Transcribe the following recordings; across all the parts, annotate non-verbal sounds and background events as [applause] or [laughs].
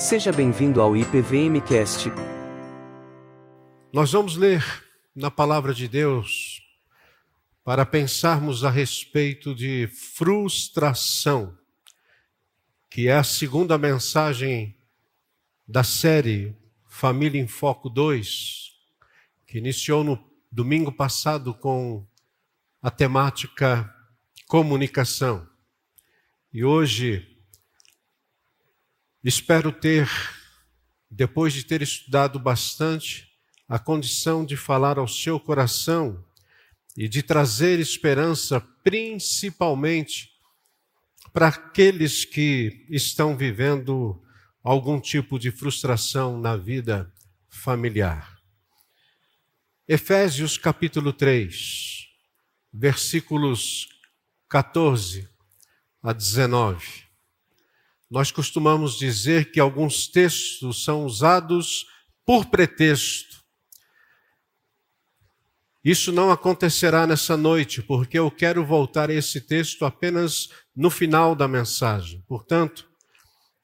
Seja bem-vindo ao IPVMcast. Nós vamos ler na palavra de Deus para pensarmos a respeito de frustração, que é a segunda mensagem da série Família em Foco 2, que iniciou no domingo passado com a temática comunicação. E hoje Espero ter, depois de ter estudado bastante, a condição de falar ao seu coração e de trazer esperança, principalmente para aqueles que estão vivendo algum tipo de frustração na vida familiar. Efésios capítulo 3, versículos 14 a 19. Nós costumamos dizer que alguns textos são usados por pretexto. Isso não acontecerá nessa noite, porque eu quero voltar a esse texto apenas no final da mensagem. Portanto,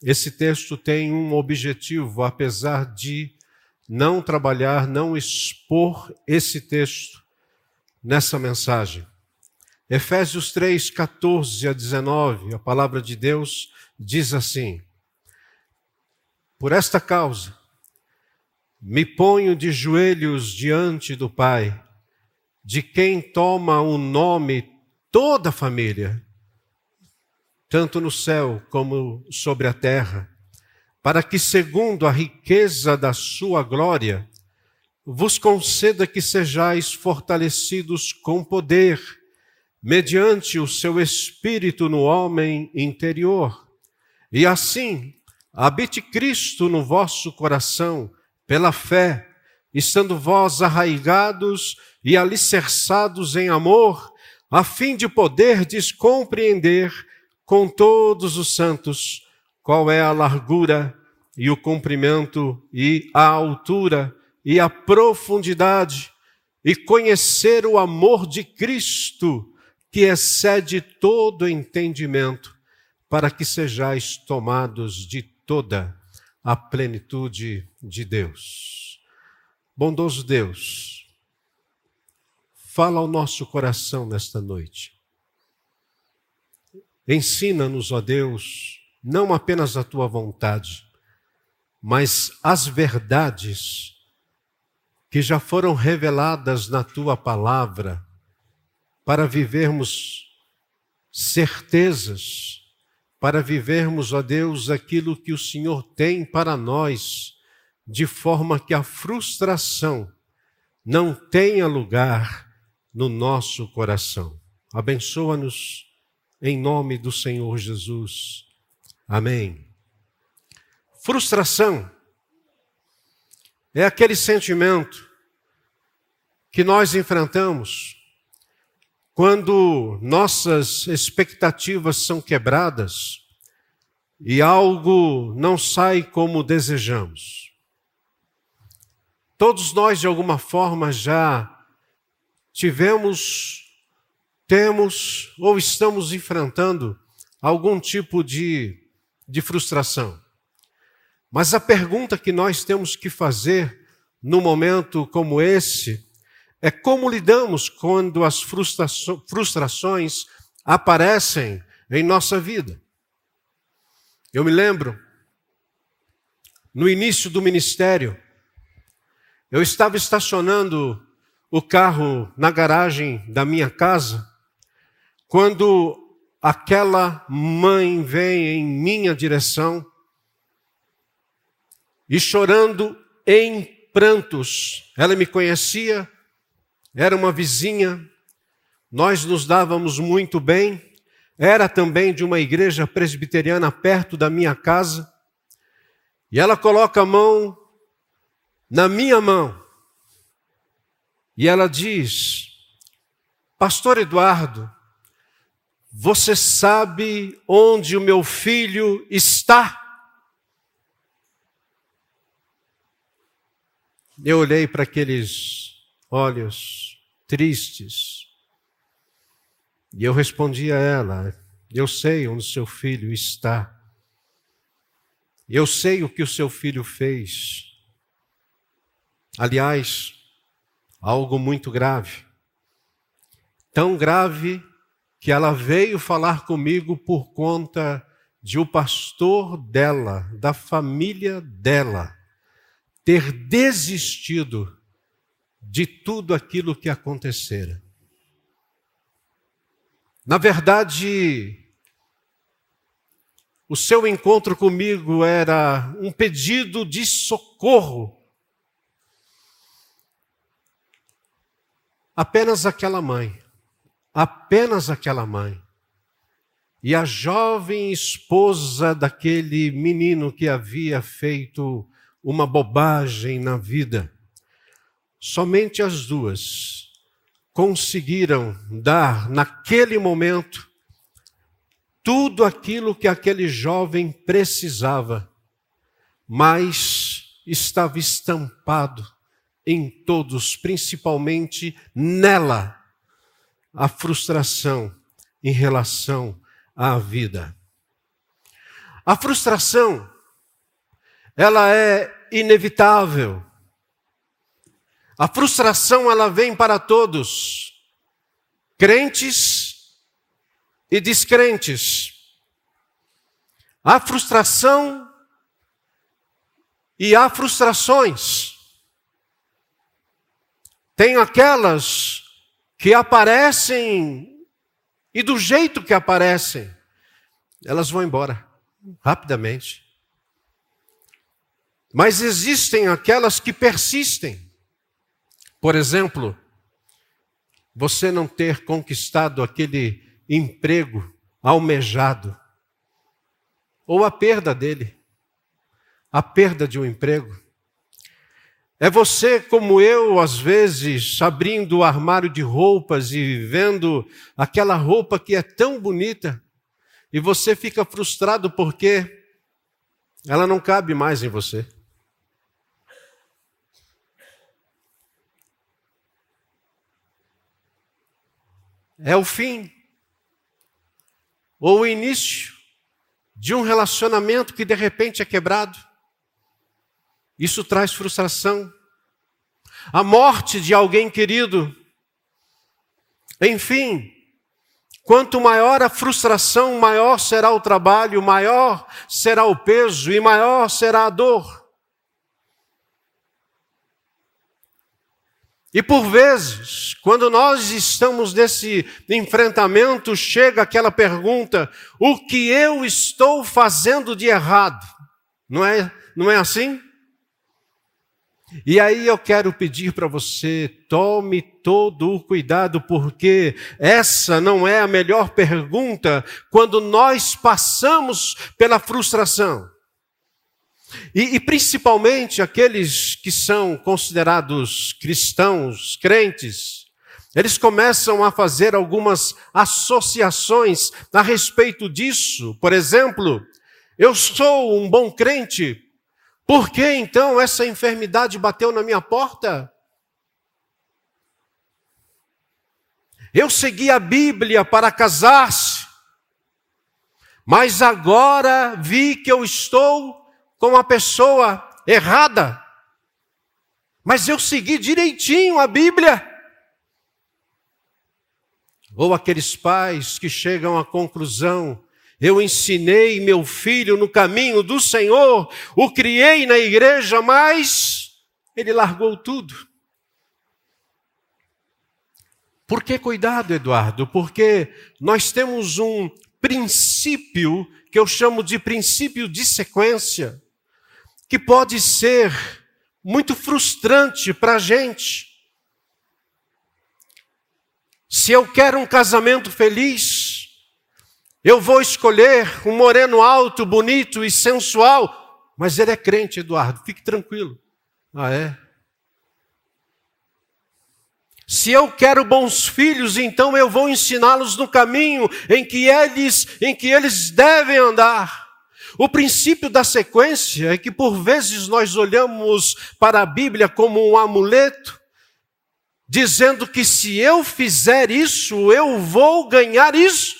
esse texto tem um objetivo, apesar de não trabalhar, não expor esse texto nessa mensagem. Efésios 3, 14 a 19, a palavra de Deus diz assim: Por esta causa, me ponho de joelhos diante do Pai, de quem toma o nome toda a família, tanto no céu como sobre a terra, para que, segundo a riqueza da sua glória, vos conceda que sejais fortalecidos com poder, mediante o seu espírito no homem interior e assim, habite Cristo no vosso coração, pela fé, estando vós arraigados e alicerçados em amor, a fim de poderdes compreender com todos os santos qual é a largura e o comprimento e a altura e a profundidade, e conhecer o amor de Cristo, que excede todo entendimento para que sejais tomados de toda a plenitude de Deus. Bondoso Deus, fala ao nosso coração nesta noite. Ensina-nos, ó Deus, não apenas a tua vontade, mas as verdades que já foram reveladas na tua palavra, para vivermos certezas para vivermos, ó Deus, aquilo que o Senhor tem para nós, de forma que a frustração não tenha lugar no nosso coração. Abençoa-nos em nome do Senhor Jesus. Amém. Frustração é aquele sentimento que nós enfrentamos quando nossas expectativas são quebradas e algo não sai como desejamos. Todos nós, de alguma forma, já tivemos, temos ou estamos enfrentando algum tipo de, de frustração. Mas a pergunta que nós temos que fazer num momento como esse é como lidamos quando as frustrações aparecem em nossa vida. Eu me lembro, no início do ministério, eu estava estacionando o carro na garagem da minha casa, quando aquela mãe vem em minha direção e chorando em prantos. Ela me conhecia, era uma vizinha, nós nos dávamos muito bem, era também de uma igreja presbiteriana perto da minha casa, e ela coloca a mão na minha mão, e ela diz: Pastor Eduardo, você sabe onde o meu filho está? Eu olhei para aqueles olhos tristes. E eu respondi a ela: Eu sei onde seu filho está. Eu sei o que o seu filho fez. Aliás, algo muito grave. Tão grave que ela veio falar comigo por conta de o pastor dela, da família dela, ter desistido de tudo aquilo que acontecera. Na verdade, o seu encontro comigo era um pedido de socorro. Apenas aquela mãe, apenas aquela mãe. E a jovem esposa daquele menino que havia feito uma bobagem na vida. Somente as duas conseguiram dar, naquele momento, tudo aquilo que aquele jovem precisava, mas estava estampado em todos, principalmente nela, a frustração em relação à vida. A frustração, ela é inevitável. A frustração, ela vem para todos, crentes e descrentes. Há frustração e há frustrações. Tem aquelas que aparecem e do jeito que aparecem, elas vão embora rapidamente. Mas existem aquelas que persistem. Por exemplo, você não ter conquistado aquele emprego almejado, ou a perda dele, a perda de um emprego. É você, como eu, às vezes, abrindo o armário de roupas e vendo aquela roupa que é tão bonita, e você fica frustrado porque ela não cabe mais em você. É o fim ou o início de um relacionamento que de repente é quebrado. Isso traz frustração. A morte de alguém querido. Enfim, quanto maior a frustração, maior será o trabalho, maior será o peso e maior será a dor. E por vezes, quando nós estamos nesse enfrentamento, chega aquela pergunta: o que eu estou fazendo de errado? Não é, não é assim? E aí eu quero pedir para você, tome todo o cuidado, porque essa não é a melhor pergunta quando nós passamos pela frustração. E, e, principalmente aqueles que são considerados cristãos, crentes, eles começam a fazer algumas associações a respeito disso. Por exemplo, eu sou um bom crente, por que então essa enfermidade bateu na minha porta? Eu segui a Bíblia para casar-se, mas agora vi que eu estou com a pessoa errada. Mas eu segui direitinho a Bíblia. Ou aqueles pais que chegam à conclusão: eu ensinei meu filho no caminho do Senhor, o criei na igreja, mas ele largou tudo. Por que cuidado, Eduardo? Porque nós temos um princípio que eu chamo de princípio de sequência que pode ser muito frustrante para a gente. Se eu quero um casamento feliz, eu vou escolher um moreno alto, bonito e sensual, mas ele é crente, Eduardo, fique tranquilo. Ah, é? Se eu quero bons filhos, então eu vou ensiná-los no caminho em que eles, em que eles devem andar. O princípio da sequência é que por vezes nós olhamos para a Bíblia como um amuleto, dizendo que se eu fizer isso, eu vou ganhar isso.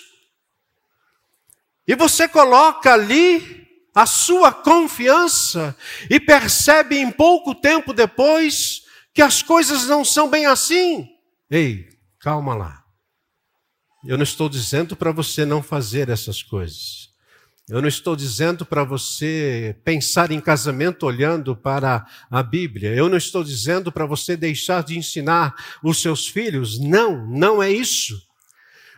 E você coloca ali a sua confiança e percebe em pouco tempo depois que as coisas não são bem assim. Ei, calma lá. Eu não estou dizendo para você não fazer essas coisas. Eu não estou dizendo para você pensar em casamento olhando para a Bíblia. Eu não estou dizendo para você deixar de ensinar os seus filhos. Não, não é isso.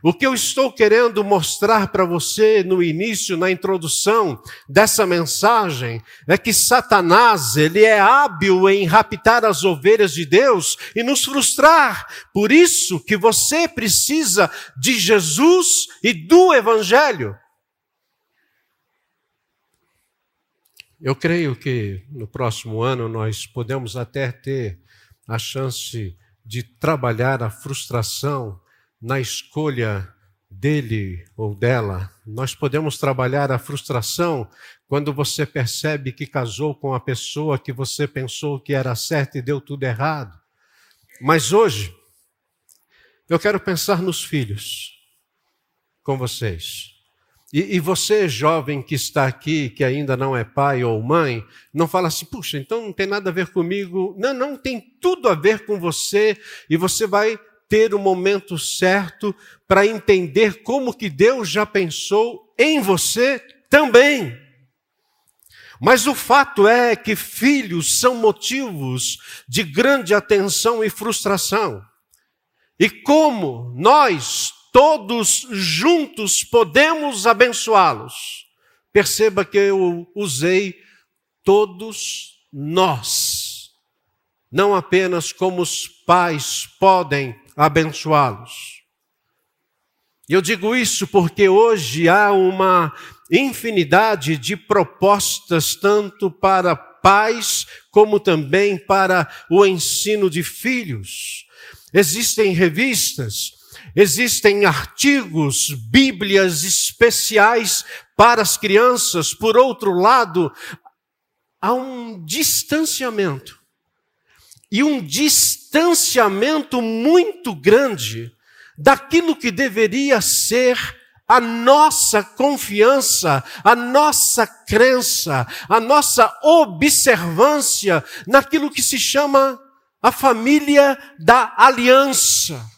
O que eu estou querendo mostrar para você no início, na introdução dessa mensagem, é que Satanás, ele é hábil em raptar as ovelhas de Deus e nos frustrar. Por isso que você precisa de Jesus e do Evangelho. Eu creio que no próximo ano nós podemos até ter a chance de trabalhar a frustração na escolha dele ou dela. Nós podemos trabalhar a frustração quando você percebe que casou com a pessoa que você pensou que era certa e deu tudo errado. Mas hoje, eu quero pensar nos filhos com vocês. E, e, você, jovem que está aqui, que ainda não é pai ou mãe, não fala assim, puxa, então não tem nada a ver comigo. Não, não, tem tudo a ver com você e você vai ter o momento certo para entender como que Deus já pensou em você também. Mas o fato é que filhos são motivos de grande atenção e frustração. E como nós todos juntos podemos abençoá-los? Perceba que eu usei todos nós, não apenas como os pais podem abençoá-los. Eu digo isso porque hoje há uma infinidade de propostas, tanto para pais como também para o ensino de filhos. Existem revistas, existem artigos, bíblias especiais para as crianças. Por outro lado, há um distanciamento e um distanciamento muito grande daquilo que deveria ser a nossa confiança, a nossa crença, a nossa observância naquilo que se chama a família da aliança.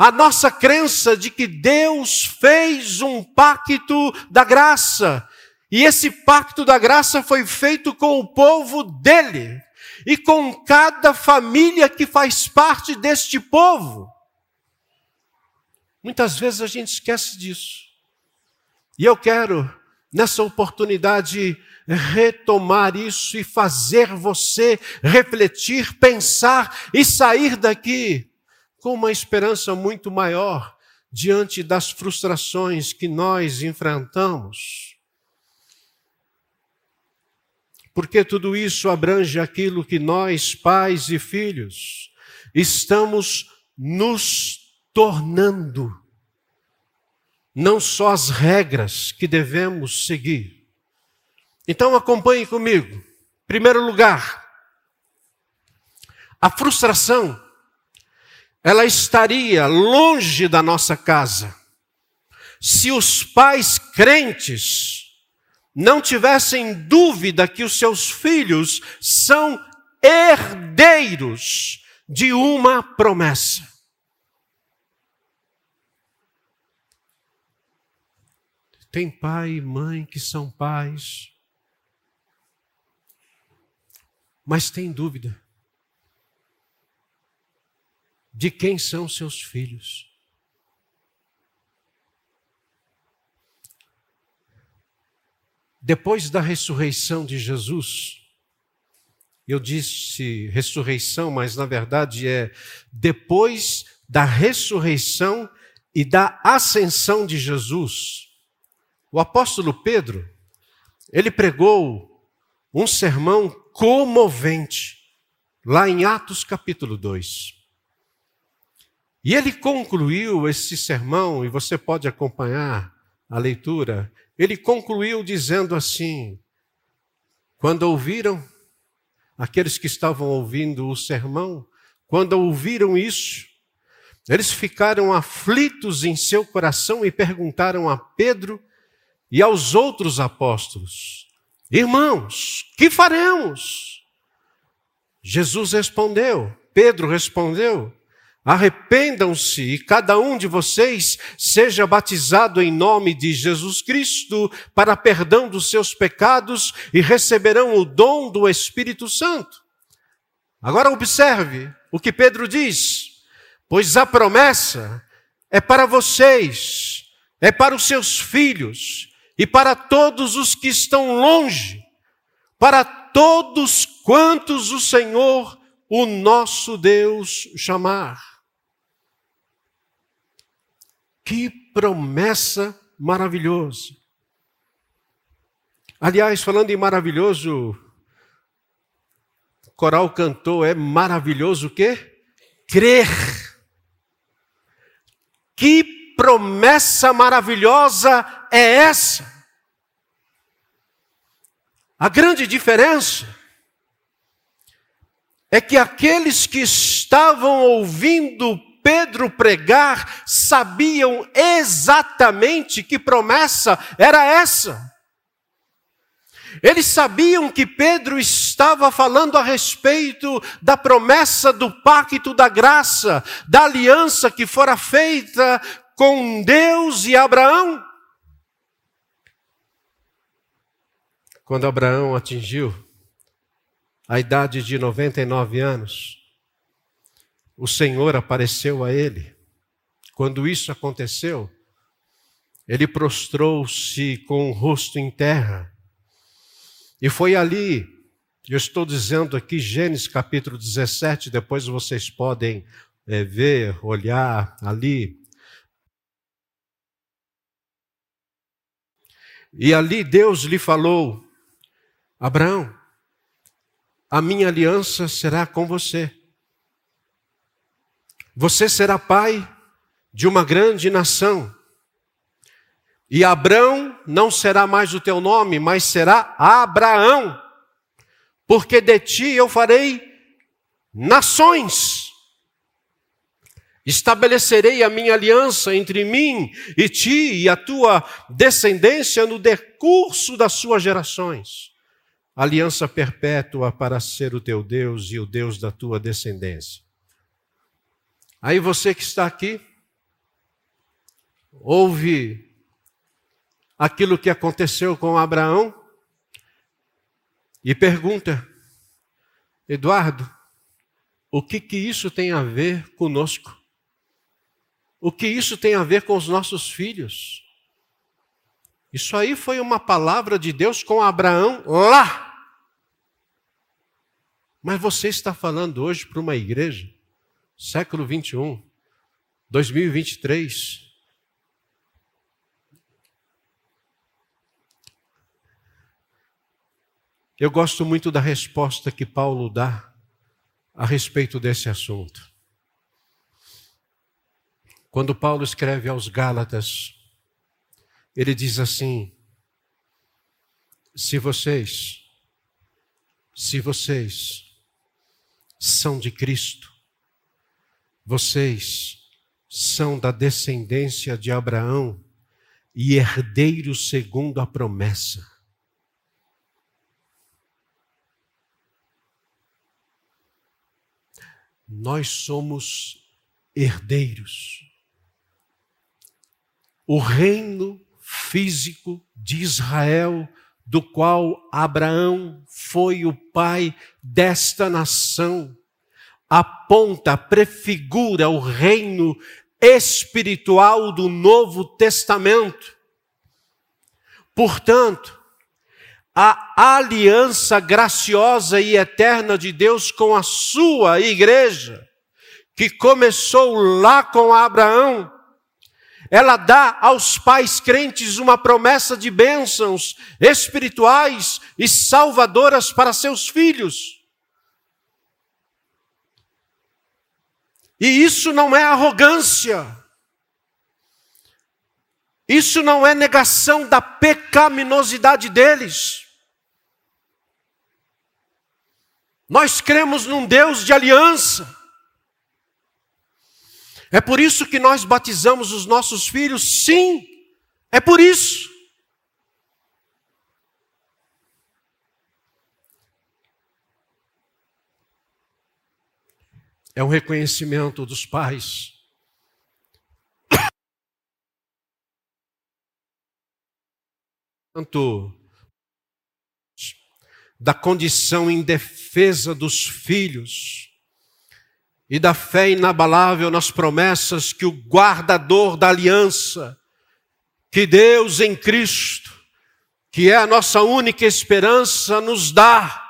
A nossa crença de que Deus fez um pacto da graça, e esse pacto da graça foi feito com o povo dele e com cada família que faz parte deste povo. Muitas vezes a gente esquece disso. E eu quero, nessa oportunidade, retomar isso e fazer você refletir, pensar e sair daqui com uma esperança muito maior diante das frustrações que nós enfrentamos. porque tudo isso abrange aquilo que nós, pais e filhos, estamos nos tornando. Não só as regras que devemos seguir. Então acompanhe comigo. Primeiro lugar, a frustração, ela estaria longe da nossa casa se os pais crentes não tivessem dúvida que os seus filhos são herdeiros de uma promessa. Tem pai e mãe que são pais, mas tem dúvida de quem são seus filhos. Depois da ressurreição de Jesus, eu disse ressurreição, mas na verdade é depois da ressurreição e da ascensão de Jesus, o apóstolo Pedro, ele pregou um sermão comovente, lá em Atos capítulo 2. E ele concluiu esse sermão, e você pode acompanhar a leitura, ele concluiu dizendo assim: quando ouviram, aqueles que estavam ouvindo o sermão, quando ouviram isso, eles ficaram aflitos em seu coração e perguntaram a Pedro e aos outros apóstolos: Irmãos, que faremos? Jesus respondeu, Pedro respondeu: Arrependam-se e cada um de vocês seja batizado em nome de Jesus Cristo para perdão dos seus pecados e receberão o dom do Espírito Santo. Agora observe o que Pedro diz: pois a promessa é para vocês, é para os seus filhos e para todos os que estão longe, para todos quantos o Senhor, o nosso Deus, chamar. Que promessa maravilhosa. Aliás, falando em maravilhoso, coral cantou, é maravilhoso o quê? Crer. Que promessa maravilhosa é essa? A grande diferença é que aqueles que estavam ouvindo Pedro pregar sabiam exatamente que promessa era essa. Eles sabiam que Pedro estava falando a respeito da promessa do pacto da graça, da aliança que fora feita com Deus e Abraão? Quando Abraão atingiu a idade de 99 anos, o Senhor apareceu a ele. Quando isso aconteceu, ele prostrou-se com o rosto em terra. E foi ali, eu estou dizendo aqui, Gênesis capítulo 17, depois vocês podem é, ver, olhar ali, E ali Deus lhe falou: Abraão, a minha aliança será com você. Você será pai de uma grande nação. E Abraão não será mais o teu nome, mas será Abraão, porque de ti eu farei nações. Estabelecerei a minha aliança entre mim e ti e a tua descendência no decurso das suas gerações. Aliança perpétua para ser o teu Deus e o Deus da tua descendência. Aí você que está aqui, ouve aquilo que aconteceu com Abraão e pergunta: Eduardo, o que que isso tem a ver conosco? O que isso tem a ver com os nossos filhos? Isso aí foi uma palavra de Deus com Abraão lá. Mas você está falando hoje para uma igreja, século 21, 2023. Eu gosto muito da resposta que Paulo dá a respeito desse assunto. Quando Paulo escreve aos Gálatas, ele diz assim: se vocês, se vocês são de Cristo, vocês são da descendência de Abraão e herdeiros segundo a promessa. Nós somos herdeiros o reino físico de Israel, do qual Abraão foi o pai desta nação, aponta, prefigura o reino espiritual do Novo Testamento. Portanto, a aliança graciosa e eterna de Deus com a sua igreja, que começou lá com Abraão, ela dá aos pais crentes uma promessa de bênçãos espirituais e salvadoras para seus filhos. E isso não é arrogância. Isso não é negação da pecaminosidade deles. Nós cremos num Deus de aliança. É por isso que nós batizamos os nossos filhos? Sim, é por isso. É um reconhecimento dos pais. Tanto da condição indefesa dos filhos e da fé inabalável nas promessas que o guardador da aliança, que Deus em Cristo, que é a nossa única esperança, nos dá.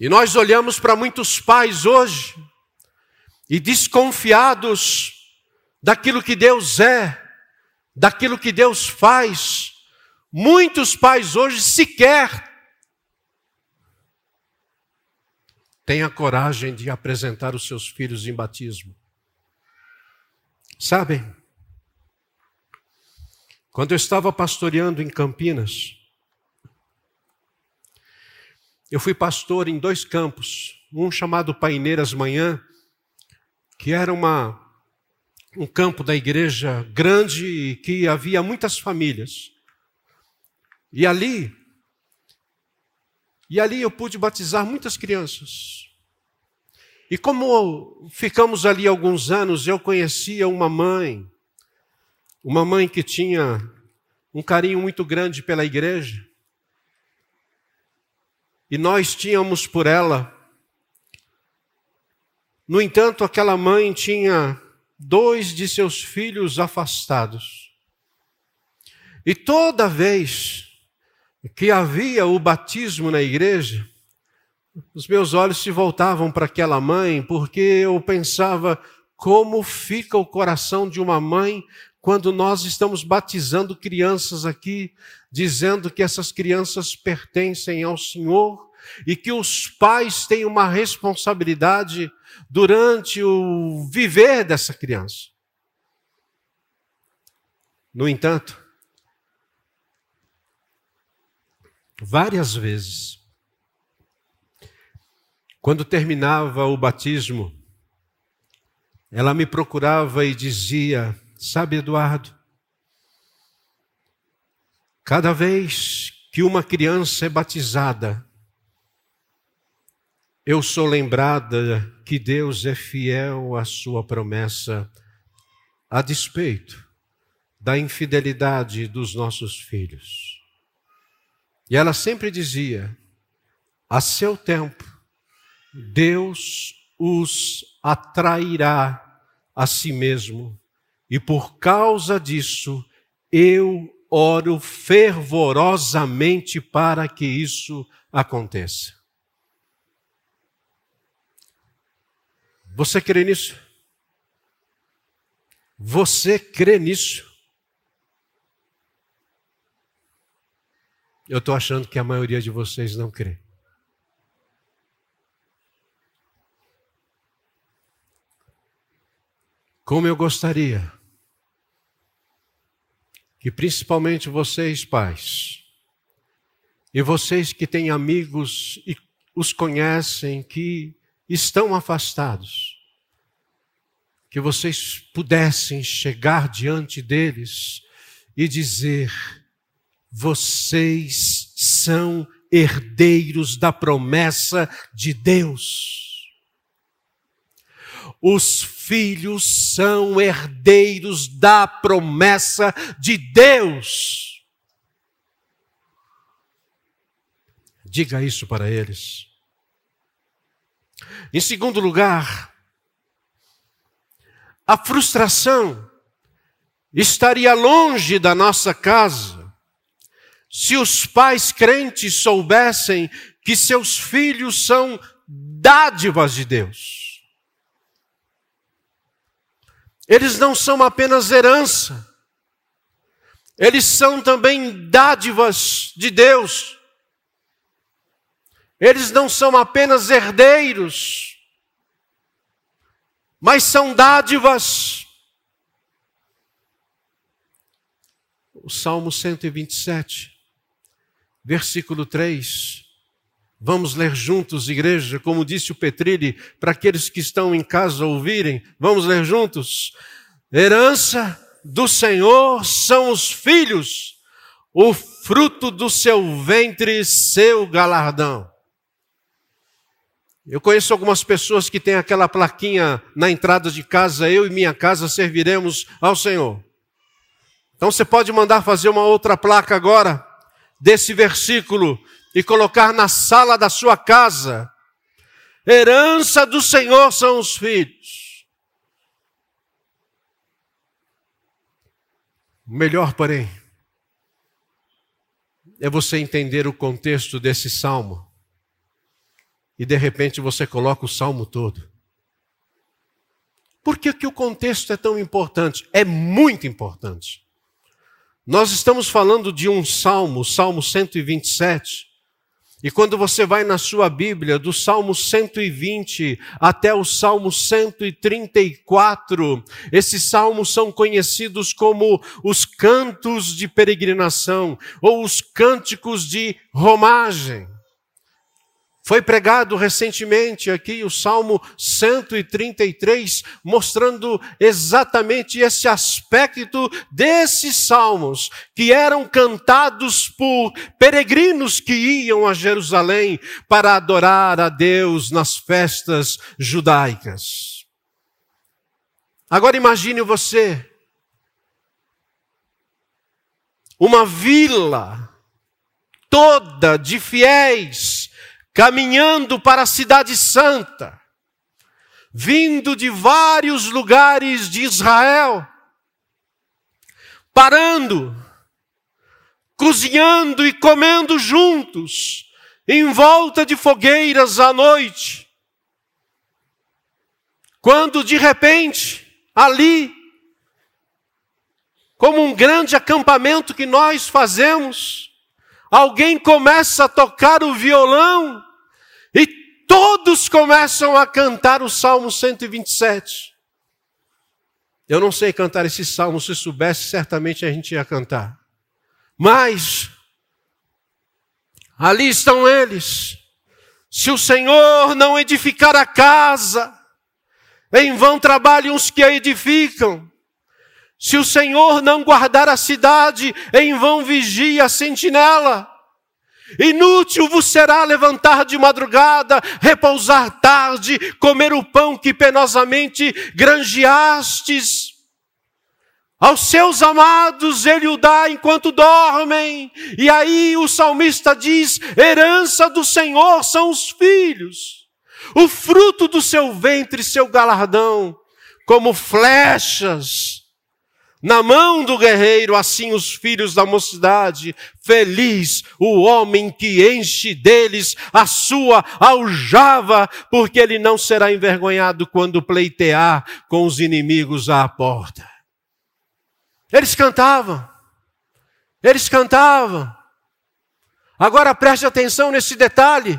E nós olhamos para muitos pais hoje e desconfiados daquilo que Deus é, daquilo que Deus faz. Muitos pais hoje sequer têm a coragem de apresentar os seus filhos em batismo. Sabem, quando eu estava pastoreando em Campinas, eu fui pastor em dois campos, um chamado Paineiras Manhã, que era uma, um campo da igreja grande e que havia muitas famílias. E ali, e ali eu pude batizar muitas crianças. E como ficamos ali alguns anos, eu conhecia uma mãe, uma mãe que tinha um carinho muito grande pela igreja. E nós tínhamos por ela. No entanto, aquela mãe tinha dois de seus filhos afastados. E toda vez que havia o batismo na igreja, os meus olhos se voltavam para aquela mãe, porque eu pensava como fica o coração de uma mãe quando nós estamos batizando crianças aqui, dizendo que essas crianças pertencem ao Senhor e que os pais têm uma responsabilidade durante o viver dessa criança. No entanto, várias vezes, quando terminava o batismo, ela me procurava e dizia: Sabe, Eduardo, cada vez que uma criança é batizada, eu sou lembrada que Deus é fiel à sua promessa, a despeito da infidelidade dos nossos filhos. E ela sempre dizia: a seu tempo, Deus os atrairá a si mesmo, e por causa disso, eu oro fervorosamente para que isso aconteça. Você crê nisso? Você crê nisso? Eu estou achando que a maioria de vocês não crê. Como eu gostaria que principalmente vocês, pais, e vocês que têm amigos e os conhecem, que estão afastados, que vocês pudessem chegar diante deles e dizer: vocês são herdeiros da promessa de Deus. Os filhos são herdeiros da promessa de Deus. Diga isso para eles. Em segundo lugar, a frustração estaria longe da nossa casa se os pais crentes soubessem que seus filhos são dádivas de Deus. Eles não são apenas herança, eles são também dádivas de Deus. Eles não são apenas herdeiros, mas são dádivas. O Salmo 127, versículo 3. Vamos ler juntos, igreja, como disse o Petrilli, para aqueles que estão em casa ouvirem. Vamos ler juntos. Herança do Senhor são os filhos, o fruto do seu ventre, seu galardão. Eu conheço algumas pessoas que têm aquela plaquinha na entrada de casa, eu e minha casa serviremos ao Senhor. Então você pode mandar fazer uma outra placa agora, desse versículo, e colocar na sala da sua casa. Herança do Senhor são os filhos. Melhor, porém, é você entender o contexto desse salmo e de repente você coloca o salmo todo. Por que, que o contexto é tão importante? É muito importante. Nós estamos falando de um salmo, o Salmo 127, e quando você vai na sua Bíblia, do Salmo 120 até o Salmo 134, esses salmos são conhecidos como os cantos de peregrinação ou os cânticos de romagem. Foi pregado recentemente aqui o Salmo 133, mostrando exatamente esse aspecto desses salmos, que eram cantados por peregrinos que iam a Jerusalém para adorar a Deus nas festas judaicas. Agora imagine você, uma vila toda de fiéis, caminhando para a Cidade Santa, vindo de vários lugares de Israel, parando, cozinhando e comendo juntos, em volta de fogueiras à noite. Quando de repente, ali, como um grande acampamento que nós fazemos, alguém começa a tocar o violão e todos começam a cantar o Salmo 127. Eu não sei cantar esse salmo, se soubesse, certamente a gente ia cantar. Mas, ali estão eles. Se o Senhor não edificar a casa, em vão trabalham os que a edificam. Se o Senhor não guardar a cidade, em vão vigia a sentinela. Inútil vos será levantar de madrugada, repousar tarde, comer o pão que penosamente granjeastes. Aos seus amados ele o dá enquanto dormem. E aí o salmista diz: herança do Senhor são os filhos, o fruto do seu ventre, seu galardão, como flechas na mão do guerreiro, assim os filhos da mocidade. Feliz o homem que enche deles a sua aljava, porque ele não será envergonhado quando pleitear com os inimigos à porta. Eles cantavam, eles cantavam. Agora preste atenção nesse detalhe.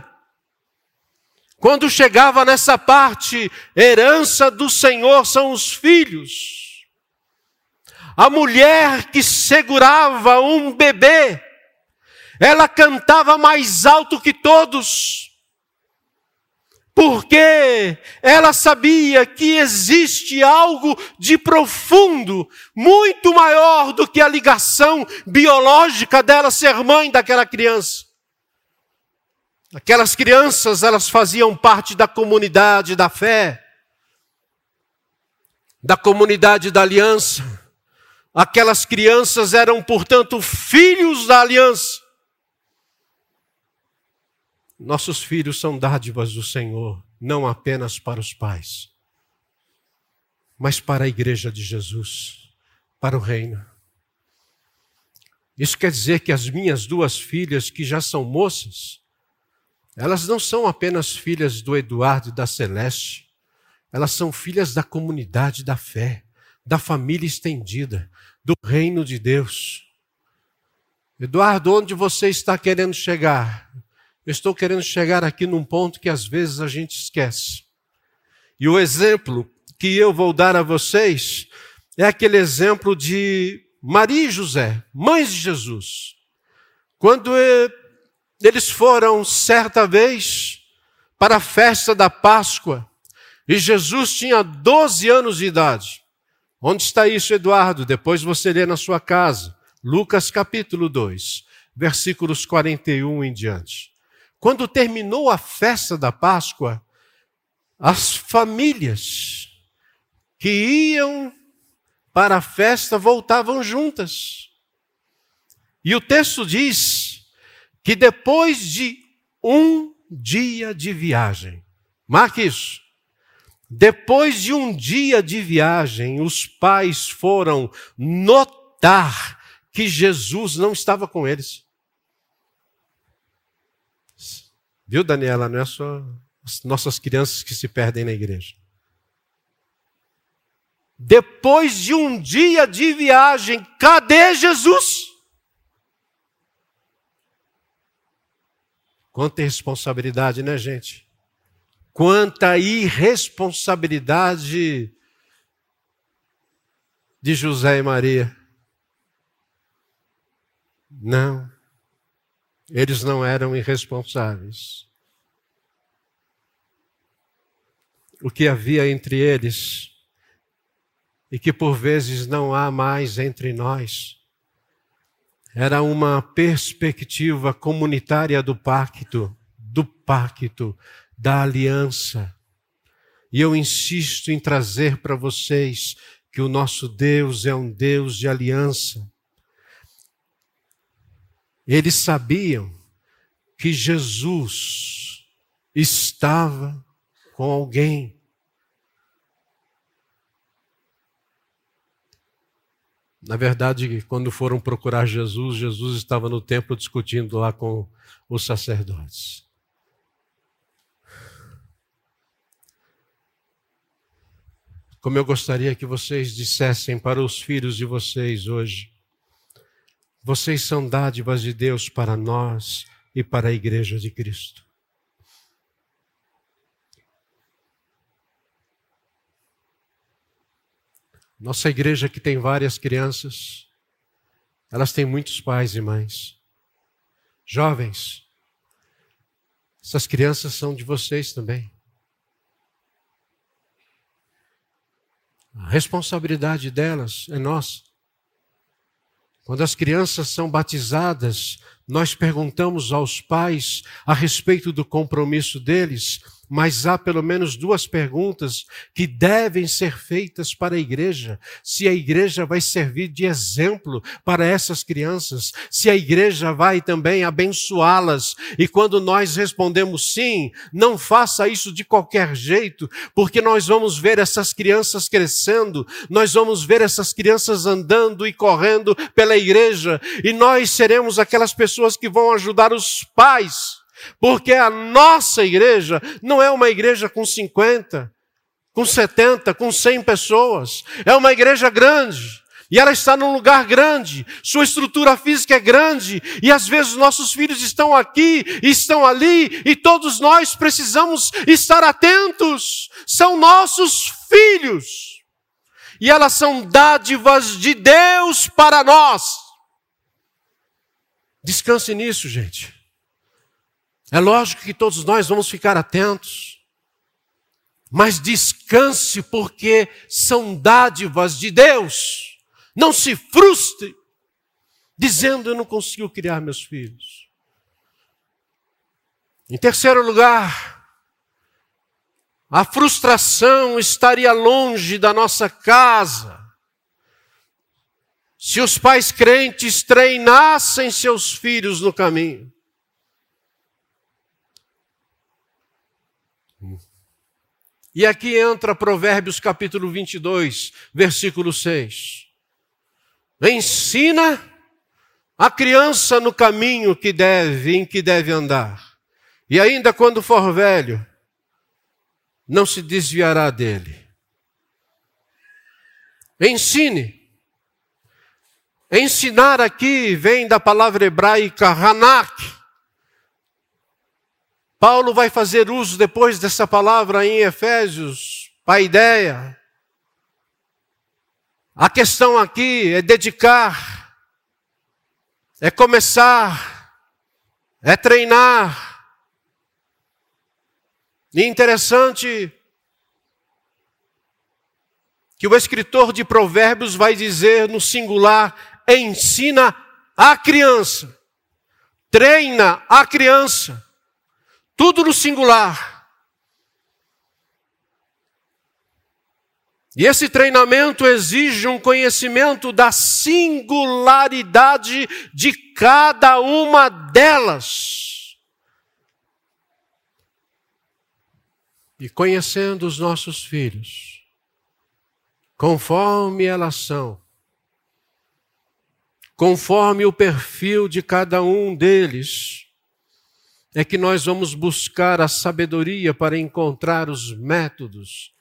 Quando chegava nessa parte, herança do Senhor são os filhos. A mulher que segurava um bebê, ela cantava mais alto que todos, porque ela sabia que existe algo de profundo, muito maior do que a ligação biológica dela ser mãe daquela criança. Aquelas crianças, elas faziam parte da comunidade da fé, da comunidade da aliança. Aquelas crianças eram, portanto, filhos da aliança. Nossos filhos são dádivas do Senhor, não apenas para os pais, mas para a igreja de Jesus, para o reino. Isso quer dizer que as minhas duas filhas, que já são moças, elas não são apenas filhas do Eduardo e da Celeste, elas são filhas da comunidade da fé da família estendida, do reino de Deus. Eduardo, onde você está querendo chegar? Eu estou querendo chegar aqui num ponto que às vezes a gente esquece. E o exemplo que eu vou dar a vocês é aquele exemplo de Maria e José, mães de Jesus. Quando eles foram certa vez para a festa da Páscoa, e Jesus tinha 12 anos de idade. Onde está isso, Eduardo? Depois você lê na sua casa. Lucas capítulo 2, versículos 41 em diante. Quando terminou a festa da Páscoa, as famílias que iam para a festa voltavam juntas. E o texto diz que depois de um dia de viagem, marque isso, depois de um dia de viagem, os pais foram notar que Jesus não estava com eles. Viu, Daniela? Não é só as nossas crianças que se perdem na igreja. Depois de um dia de viagem, cadê Jesus? Quanta responsabilidade, né, gente? Quanta irresponsabilidade de José e Maria. Não, eles não eram irresponsáveis. O que havia entre eles, e que por vezes não há mais entre nós, era uma perspectiva comunitária do pacto, do pacto, da aliança. E eu insisto em trazer para vocês que o nosso Deus é um Deus de aliança. Eles sabiam que Jesus estava com alguém. Na verdade, quando foram procurar Jesus, Jesus estava no templo discutindo lá com os sacerdotes. Como eu gostaria que vocês dissessem para os filhos de vocês hoje: vocês são dádivas de Deus para nós e para a igreja de Cristo. Nossa igreja que tem várias crianças, elas têm muitos pais e mães. Jovens, essas crianças são de vocês também. A responsabilidade delas é nossa. Quando as crianças são batizadas, nós perguntamos aos pais a respeito do compromisso deles mas há pelo menos duas perguntas que devem ser feitas para a igreja. Se a igreja vai servir de exemplo para essas crianças, se a igreja vai também abençoá-las. E quando nós respondemos sim, não faça isso de qualquer jeito, porque nós vamos ver essas crianças crescendo, nós vamos ver essas crianças andando e correndo pela igreja, e nós seremos aquelas pessoas que vão ajudar os pais porque a nossa igreja não é uma igreja com 50, com 70, com 100 pessoas. É uma igreja grande. E ela está num lugar grande, sua estrutura física é grande, e às vezes nossos filhos estão aqui, estão ali, e todos nós precisamos estar atentos. São nossos filhos. E elas são dádivas de Deus para nós. Descanse nisso, gente. É lógico que todos nós vamos ficar atentos, mas descanse, porque são dádivas de Deus. Não se frustre, dizendo: Eu não consigo criar meus filhos. Em terceiro lugar, a frustração estaria longe da nossa casa. Se os pais crentes treinassem seus filhos no caminho. E aqui entra Provérbios capítulo 22, versículo 6. Ensina a criança no caminho que deve, em que deve andar. E ainda quando for velho, não se desviará dele. Ensine. Ensinar aqui vem da palavra hebraica hanak, Paulo vai fazer uso depois dessa palavra em Efésios, ideia. A questão aqui é dedicar, é começar, é treinar. E interessante que o escritor de Provérbios vai dizer no singular: ensina a criança, treina a criança. Tudo no singular. E esse treinamento exige um conhecimento da singularidade de cada uma delas. E conhecendo os nossos filhos, conforme elas são, conforme o perfil de cada um deles, é que nós vamos buscar a sabedoria para encontrar os métodos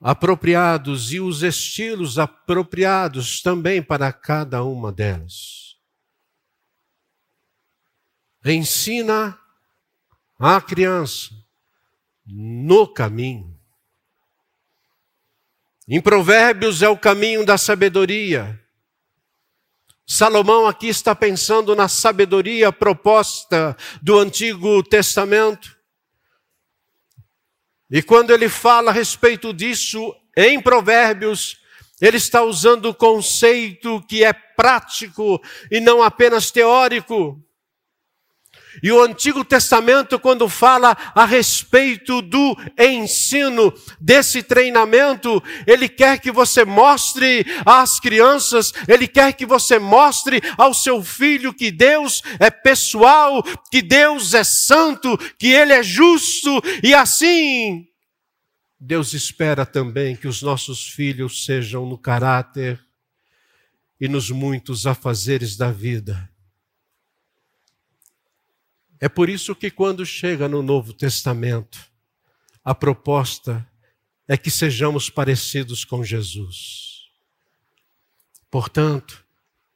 apropriados e os estilos apropriados também para cada uma delas. Ensina a criança no caminho. Em Provérbios é o caminho da sabedoria. Salomão aqui está pensando na sabedoria proposta do Antigo Testamento. E quando ele fala a respeito disso em Provérbios, ele está usando o conceito que é prático e não apenas teórico. E o Antigo Testamento, quando fala a respeito do ensino, desse treinamento, ele quer que você mostre às crianças, ele quer que você mostre ao seu filho que Deus é pessoal, que Deus é santo, que ele é justo, e assim, Deus espera também que os nossos filhos sejam no caráter e nos muitos afazeres da vida é por isso que, quando chega no Novo Testamento, a proposta é que sejamos parecidos com Jesus. Portanto,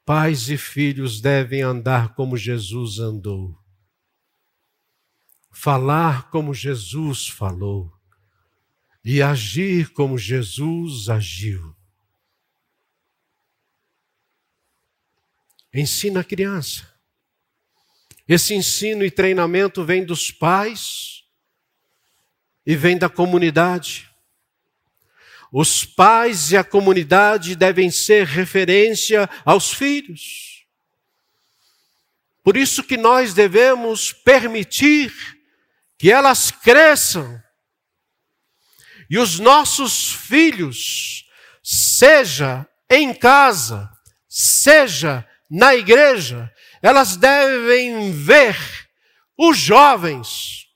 pais e filhos devem andar como Jesus andou, falar como Jesus falou e agir como Jesus agiu. Ensina a criança esse ensino e treinamento vem dos pais e vem da comunidade. Os pais e a comunidade devem ser referência aos filhos. Por isso que nós devemos permitir que elas cresçam e os nossos filhos, seja em casa, seja na igreja, elas devem ver os jovens,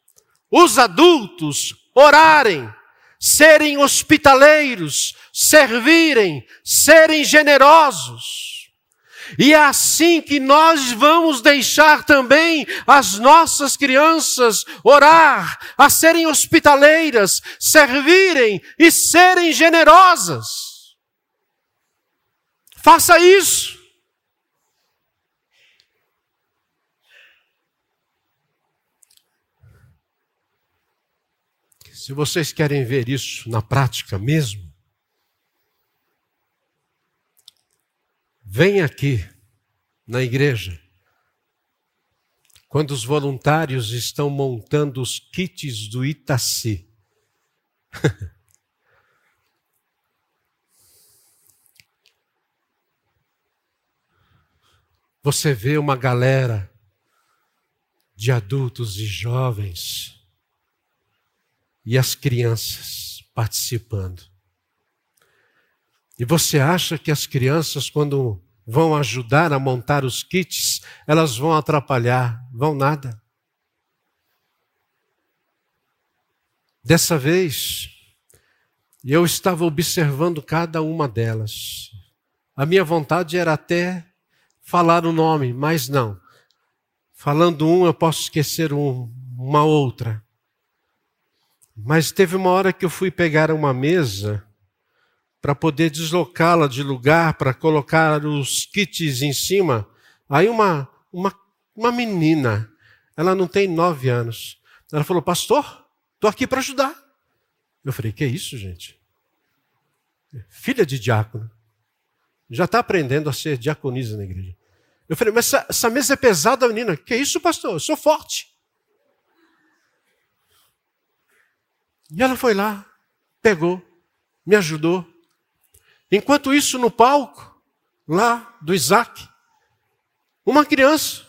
os adultos orarem, serem hospitaleiros, servirem, serem generosos. E é assim que nós vamos deixar também as nossas crianças orar, a serem hospitaleiras, servirem e serem generosas. Faça isso. Se vocês querem ver isso na prática mesmo, vem aqui na igreja. Quando os voluntários estão montando os kits do Itaci. [laughs] Você vê uma galera de adultos e jovens e as crianças participando. E você acha que as crianças, quando vão ajudar a montar os kits, elas vão atrapalhar? Vão nada. Dessa vez, eu estava observando cada uma delas. A minha vontade era até falar o nome, mas não. Falando um, eu posso esquecer um, uma outra. Mas teve uma hora que eu fui pegar uma mesa para poder deslocá-la de lugar, para colocar os kits em cima. Aí uma, uma, uma menina, ela não tem nove anos, ela falou, pastor, estou aqui para ajudar. Eu falei, que isso, gente? Filha de diácono. Já está aprendendo a ser diaconisa na igreja. Eu falei, mas essa, essa mesa é pesada, menina. Que isso, pastor? Eu sou forte. E ela foi lá, pegou, me ajudou. Enquanto isso, no palco, lá do Isaac, uma criança,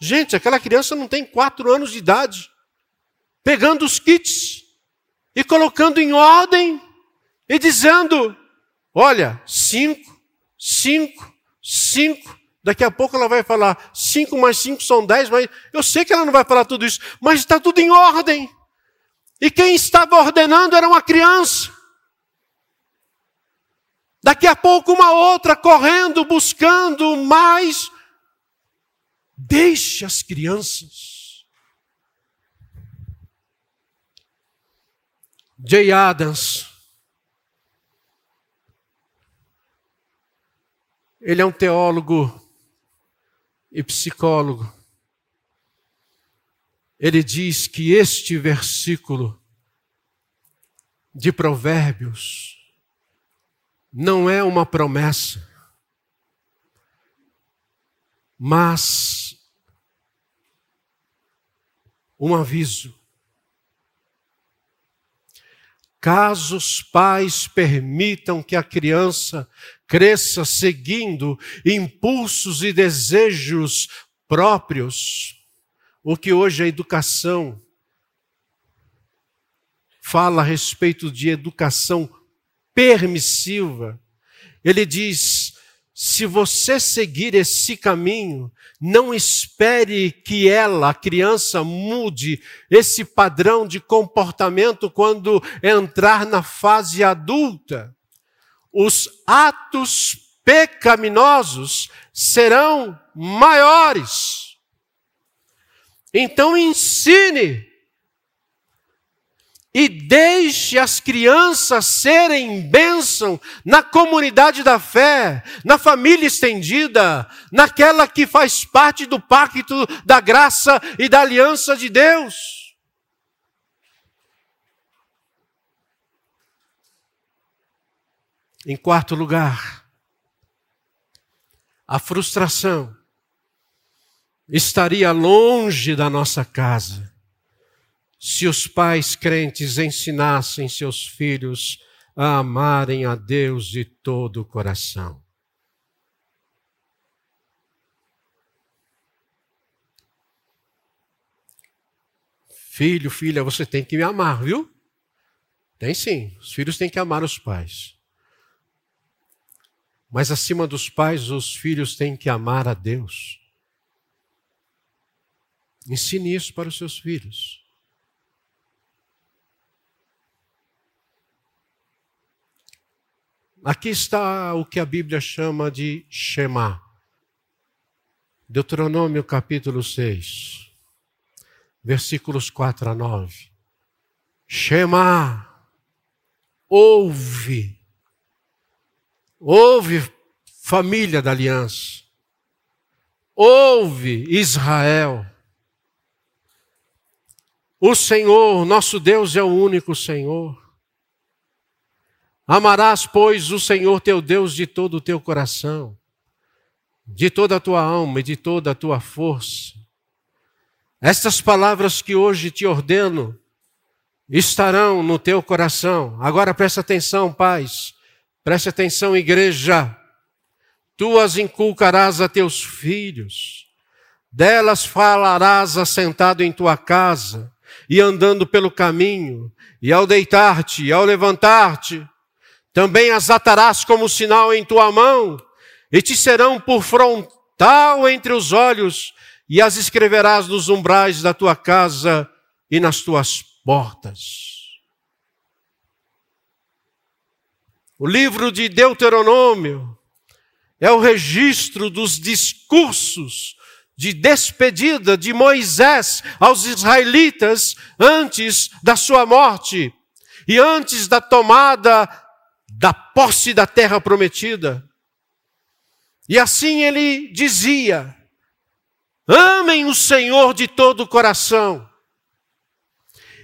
gente, aquela criança não tem quatro anos de idade, pegando os kits e colocando em ordem e dizendo: Olha, cinco, cinco, cinco. Daqui a pouco ela vai falar: cinco mais cinco são dez, mas eu sei que ela não vai falar tudo isso, mas está tudo em ordem. E quem estava ordenando era uma criança. Daqui a pouco uma outra correndo, buscando mais. Deixe as crianças. Jay Adams. Ele é um teólogo e psicólogo. Ele diz que este versículo de Provérbios não é uma promessa, mas um aviso. Caso os pais permitam que a criança cresça seguindo impulsos e desejos próprios, o que hoje a educação fala a respeito de educação permissiva. Ele diz: se você seguir esse caminho, não espere que ela, a criança, mude esse padrão de comportamento quando entrar na fase adulta. Os atos pecaminosos serão maiores. Então ensine e deixe as crianças serem bênção na comunidade da fé, na família estendida, naquela que faz parte do pacto da graça e da aliança de Deus. Em quarto lugar, a frustração estaria longe da nossa casa se os pais crentes ensinassem seus filhos a amarem a Deus de todo o coração. Filho, filha, você tem que me amar, viu? Tem sim. Os filhos têm que amar os pais. Mas acima dos pais, os filhos têm que amar a Deus. Ensine isso para os seus filhos. Aqui está o que a Bíblia chama de Shema. Deuteronômio capítulo 6, versículos 4 a 9. Shema, ouve, ouve, família da aliança, ouve, Israel. O Senhor, nosso Deus, é o único Senhor. Amarás, pois, o Senhor teu Deus de todo o teu coração, de toda a tua alma e de toda a tua força. Estas palavras que hoje te ordeno estarão no teu coração. Agora presta atenção, pais. Preste atenção, igreja. Tu as inculcarás a teus filhos. Delas falarás assentado em tua casa e andando pelo caminho, e ao deitar-te, e ao levantar-te, também as atarás como sinal em tua mão, e te serão por frontal entre os olhos, e as escreverás nos umbrais da tua casa e nas tuas portas. O livro de Deuteronômio é o registro dos discursos de despedida de Moisés aos israelitas antes da sua morte e antes da tomada da posse da terra prometida. E assim ele dizia: amem o Senhor de todo o coração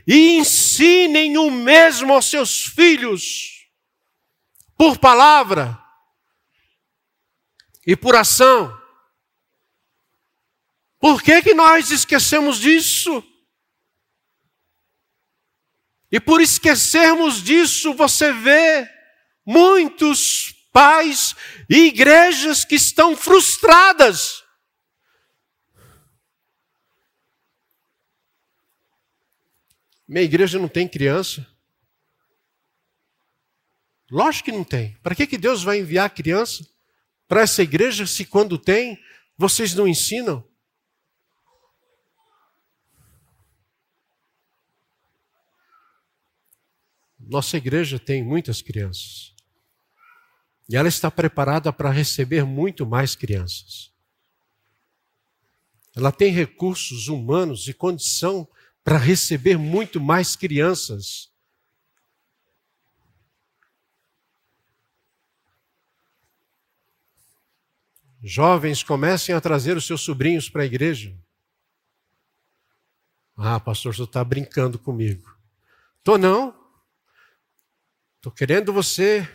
e ensinem o mesmo aos seus filhos, por palavra e por ação. Por que, que nós esquecemos disso? E por esquecermos disso, você vê muitos pais e igrejas que estão frustradas. Minha igreja não tem criança. Lógico que não tem. Para que, que Deus vai enviar criança para essa igreja se quando tem, vocês não ensinam? Nossa igreja tem muitas crianças. E ela está preparada para receber muito mais crianças. Ela tem recursos humanos e condição para receber muito mais crianças. Jovens, comecem a trazer os seus sobrinhos para a igreja. Ah, pastor, você está brincando comigo. Tô não. Estou querendo você.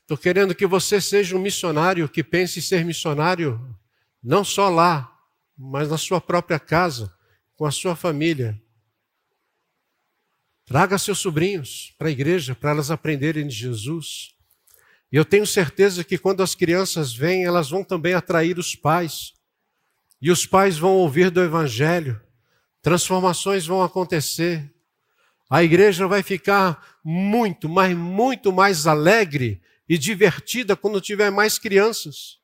Estou querendo que você seja um missionário que pense ser missionário, não só lá, mas na sua própria casa, com a sua família. Traga seus sobrinhos para a igreja, para elas aprenderem de Jesus. E eu tenho certeza que quando as crianças vêm, elas vão também atrair os pais. E os pais vão ouvir do Evangelho. Transformações vão acontecer. A igreja vai ficar muito, mas muito mais alegre e divertida quando tiver mais crianças.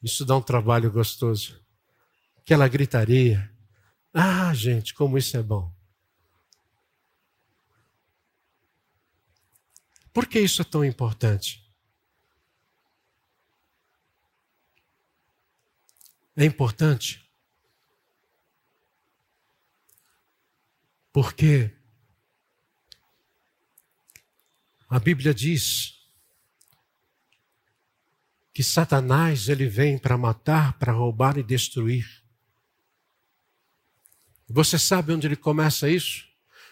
Isso dá um trabalho gostoso. Aquela gritaria. Ah, gente, como isso é bom. Por que isso é tão importante? É importante Porque a Bíblia diz que Satanás ele vem para matar, para roubar e destruir. Você sabe onde ele começa isso?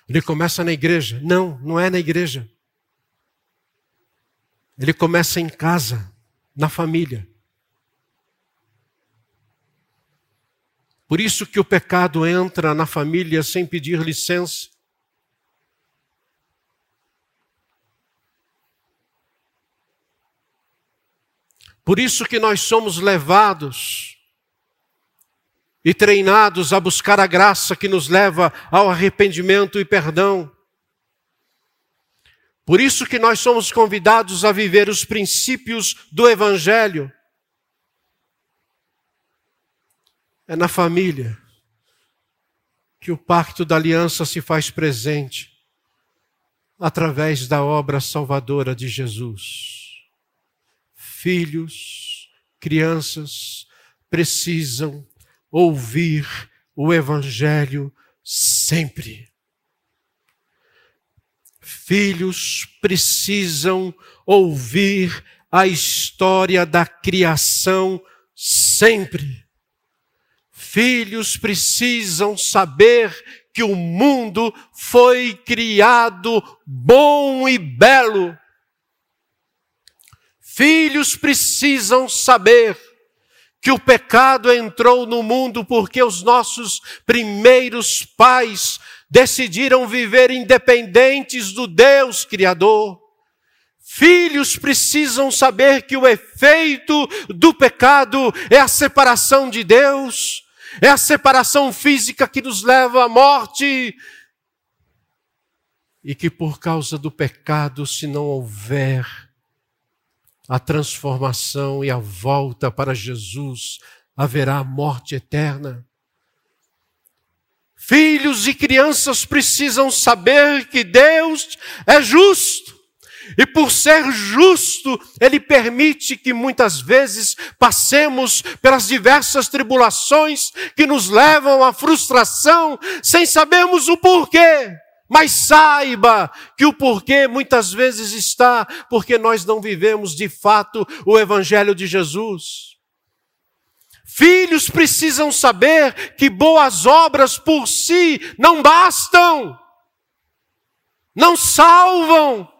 Ele começa na igreja. Não, não é na igreja. Ele começa em casa, na família. Por isso que o pecado entra na família sem pedir licença. Por isso que nós somos levados e treinados a buscar a graça que nos leva ao arrependimento e perdão. Por isso que nós somos convidados a viver os princípios do evangelho. É na família que o pacto da aliança se faz presente através da obra salvadora de Jesus. Filhos, crianças precisam ouvir o Evangelho sempre. Filhos precisam ouvir a história da criação sempre. Filhos precisam saber que o mundo foi criado bom e belo. Filhos precisam saber que o pecado entrou no mundo porque os nossos primeiros pais decidiram viver independentes do Deus Criador. Filhos precisam saber que o efeito do pecado é a separação de Deus, é a separação física que nos leva à morte. E que por causa do pecado, se não houver a transformação e a volta para Jesus, haverá morte eterna. Filhos e crianças precisam saber que Deus é justo. E por ser justo, Ele permite que muitas vezes passemos pelas diversas tribulações que nos levam à frustração, sem sabermos o porquê. Mas saiba que o porquê muitas vezes está porque nós não vivemos de fato o Evangelho de Jesus. Filhos precisam saber que boas obras por si não bastam, não salvam,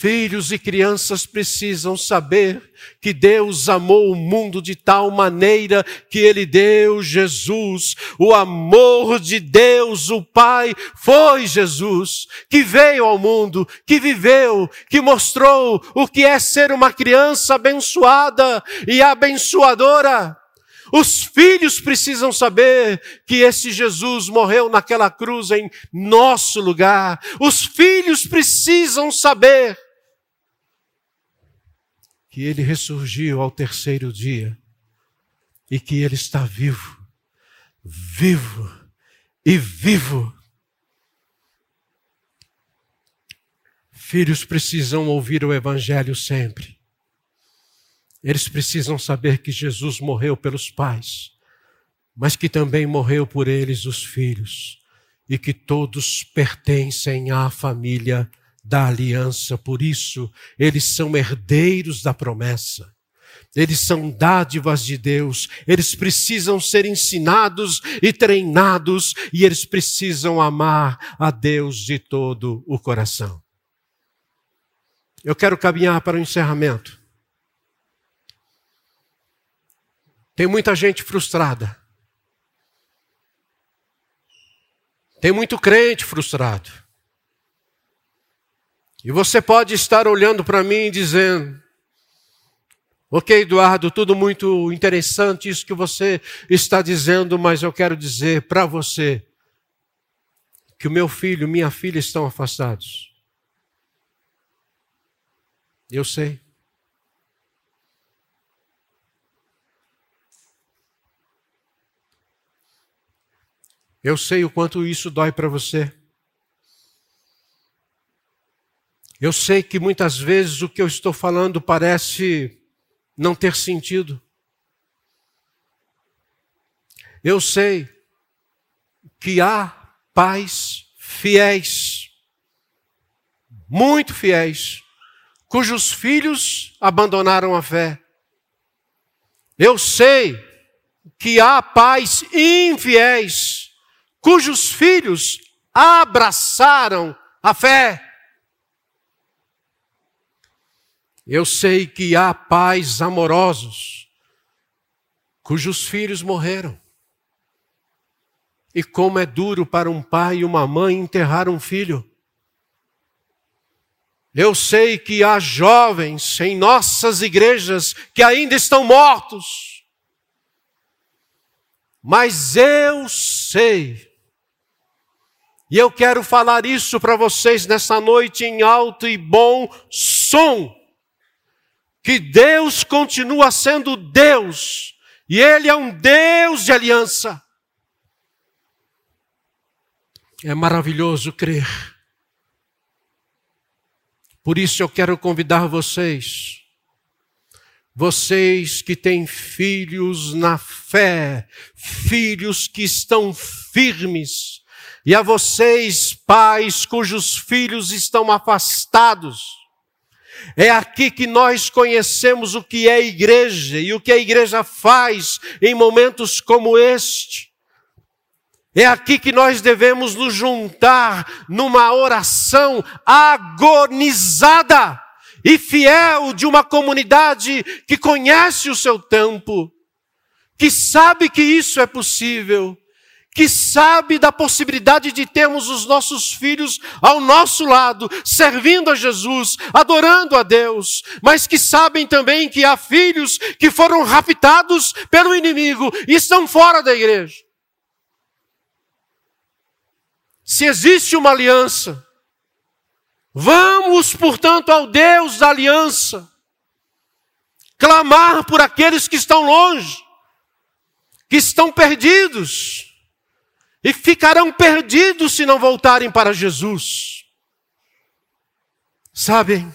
Filhos e crianças precisam saber que Deus amou o mundo de tal maneira que Ele deu Jesus. O amor de Deus, o Pai, foi Jesus, que veio ao mundo, que viveu, que mostrou o que é ser uma criança abençoada e abençoadora. Os filhos precisam saber que esse Jesus morreu naquela cruz em nosso lugar. Os filhos precisam saber que ele ressurgiu ao terceiro dia e que ele está vivo, vivo e vivo. Filhos precisam ouvir o Evangelho sempre. Eles precisam saber que Jesus morreu pelos pais, mas que também morreu por eles, os filhos, e que todos pertencem à família da aliança, por isso eles são herdeiros da promessa. Eles são dádivas de Deus, eles precisam ser ensinados e treinados, e eles precisam amar a Deus de todo o coração. Eu quero caminhar para o encerramento. Tem muita gente frustrada. Tem muito crente frustrado. E você pode estar olhando para mim e dizendo: Ok, Eduardo, tudo muito interessante isso que você está dizendo, mas eu quero dizer para você que o meu filho, minha filha estão afastados. Eu sei. Eu sei o quanto isso dói para você. Eu sei que muitas vezes o que eu estou falando parece não ter sentido. Eu sei que há pais fiéis, muito fiéis, cujos filhos abandonaram a fé. Eu sei que há pais infiéis, cujos filhos abraçaram a fé. Eu sei que há pais amorosos cujos filhos morreram. E como é duro para um pai e uma mãe enterrar um filho. Eu sei que há jovens em nossas igrejas que ainda estão mortos. Mas eu sei, e eu quero falar isso para vocês nessa noite em alto e bom som que Deus continua sendo Deus, e Ele é um Deus de aliança. É maravilhoso crer. Por isso eu quero convidar vocês, vocês que têm filhos na fé, filhos que estão firmes, e a vocês, pais cujos filhos estão afastados, é aqui que nós conhecemos o que é igreja e o que a igreja faz em momentos como este. É aqui que nós devemos nos juntar numa oração agonizada e fiel de uma comunidade que conhece o seu tempo, que sabe que isso é possível que sabe da possibilidade de termos os nossos filhos ao nosso lado, servindo a Jesus, adorando a Deus, mas que sabem também que há filhos que foram raptados pelo inimigo e estão fora da igreja. Se existe uma aliança, vamos, portanto, ao Deus da aliança, clamar por aqueles que estão longe, que estão perdidos, e ficarão perdidos se não voltarem para Jesus. Sabem,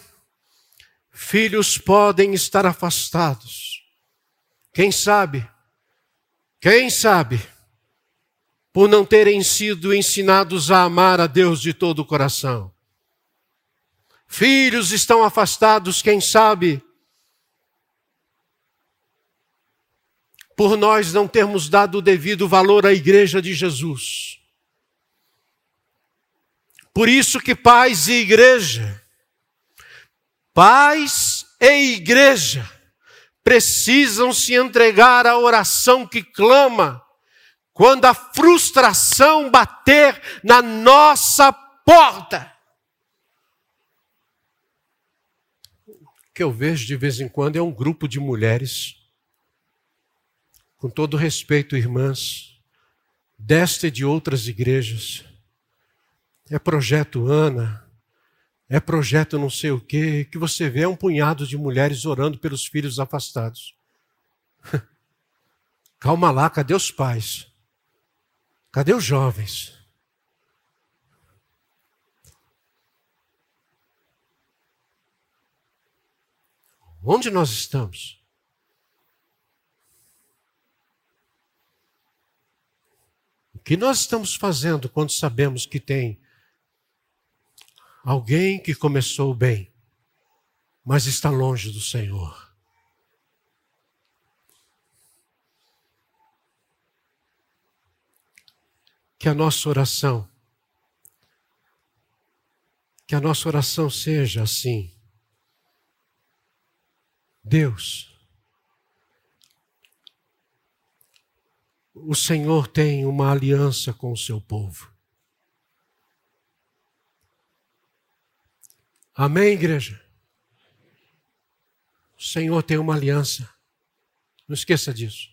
filhos podem estar afastados. Quem sabe? Quem sabe? Por não terem sido ensinados a amar a Deus de todo o coração. Filhos estão afastados, quem sabe? Por nós não termos dado o devido valor à igreja de Jesus. Por isso que pais e igreja, pais e igreja, precisam se entregar à oração que clama quando a frustração bater na nossa porta. O que eu vejo de vez em quando é um grupo de mulheres Com todo respeito, irmãs, desta e de outras igrejas, é projeto Ana, é projeto não sei o quê, que você vê um punhado de mulheres orando pelos filhos afastados. [laughs] Calma lá, cadê os pais? Cadê os jovens? Onde nós estamos? Que nós estamos fazendo quando sabemos que tem alguém que começou bem, mas está longe do Senhor? Que a nossa oração, que a nossa oração seja assim. Deus, o Senhor tem uma aliança com o seu povo. Amém, igreja? O Senhor tem uma aliança. Não esqueça disso.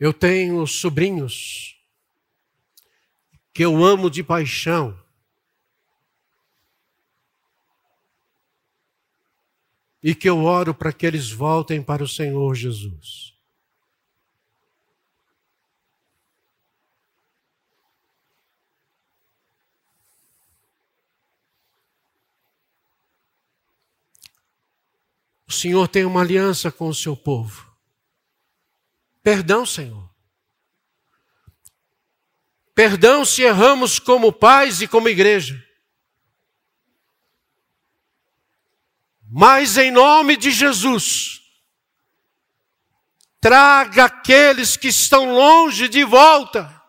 Eu tenho sobrinhos que eu amo de paixão. e que eu oro para que eles voltem para o Senhor Jesus. O Senhor tem uma aliança com o seu povo. Perdão, Senhor. Perdão se erramos como pais e como igreja. Mas em nome de Jesus, traga aqueles que estão longe de volta.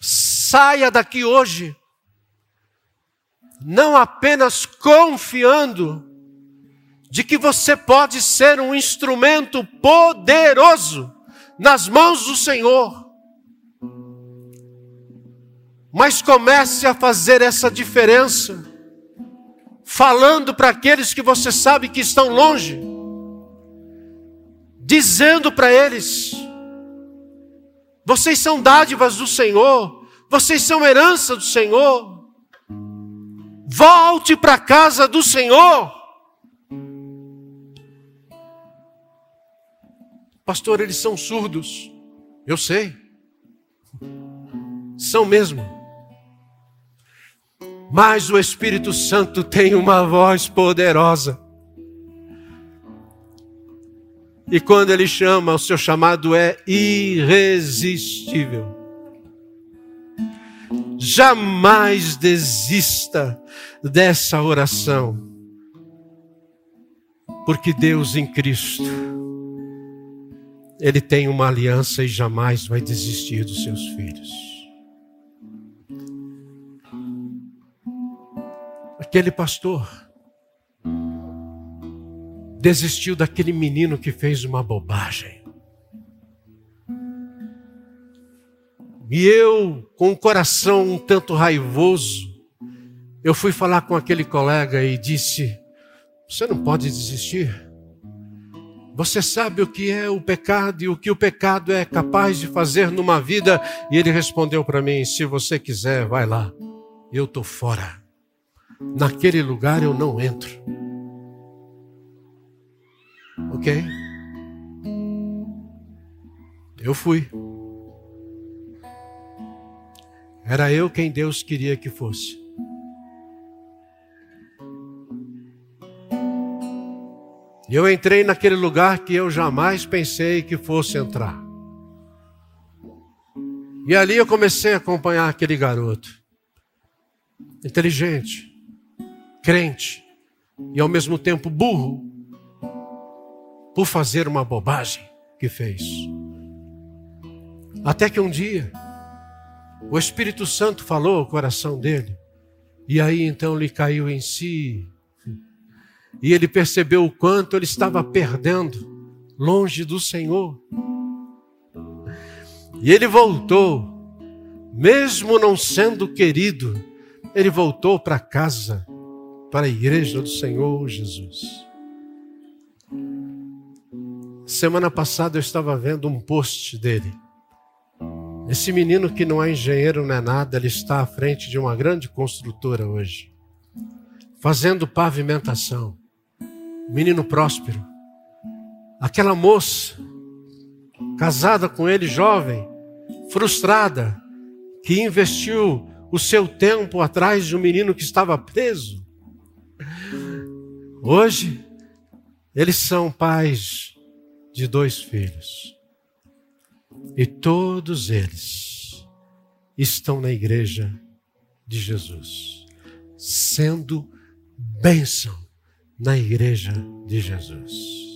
Saia daqui hoje, não apenas confiando de que você pode ser um instrumento poderoso nas mãos do Senhor, mas comece a fazer essa diferença, falando para aqueles que você sabe que estão longe, dizendo para eles: vocês são dádivas do Senhor, vocês são herança do Senhor, volte para a casa do Senhor. Pastor, eles são surdos. Eu sei. São mesmo. Mas o Espírito Santo tem uma voz poderosa. E quando ele chama, o seu chamado é irresistível. Jamais desista dessa oração, porque Deus em Cristo, Ele tem uma aliança e jamais vai desistir dos seus filhos. Aquele pastor desistiu daquele menino que fez uma bobagem. E eu, com o coração um tanto raivoso, eu fui falar com aquele colega e disse: Você não pode desistir. Você sabe o que é o pecado e o que o pecado é capaz de fazer numa vida? E ele respondeu para mim: Se você quiser, vai lá. Eu estou fora naquele lugar eu não entro. Ok? Eu fui. Era eu quem Deus queria que fosse. E eu entrei naquele lugar que eu jamais pensei que fosse entrar. E ali eu comecei a acompanhar aquele garoto. Inteligente, crente e ao mesmo tempo burro por fazer uma bobagem que fez. Até que um dia o Espírito Santo falou ao coração dele, e aí então lhe caiu em si, e ele percebeu o quanto ele estava perdendo longe do Senhor. E ele voltou, mesmo não sendo querido, ele voltou para casa para a igreja do Senhor Jesus. Semana passada eu estava vendo um post dele. Esse menino que não é engenheiro, não é nada, ele está à frente de uma grande construtora hoje, fazendo pavimentação. Menino próspero. Aquela moça, casada com ele, jovem, frustrada, que investiu o seu tempo atrás de um menino que estava preso. Hoje, eles são pais de dois filhos. E todos eles estão na igreja de Jesus, sendo bênção na igreja de Jesus.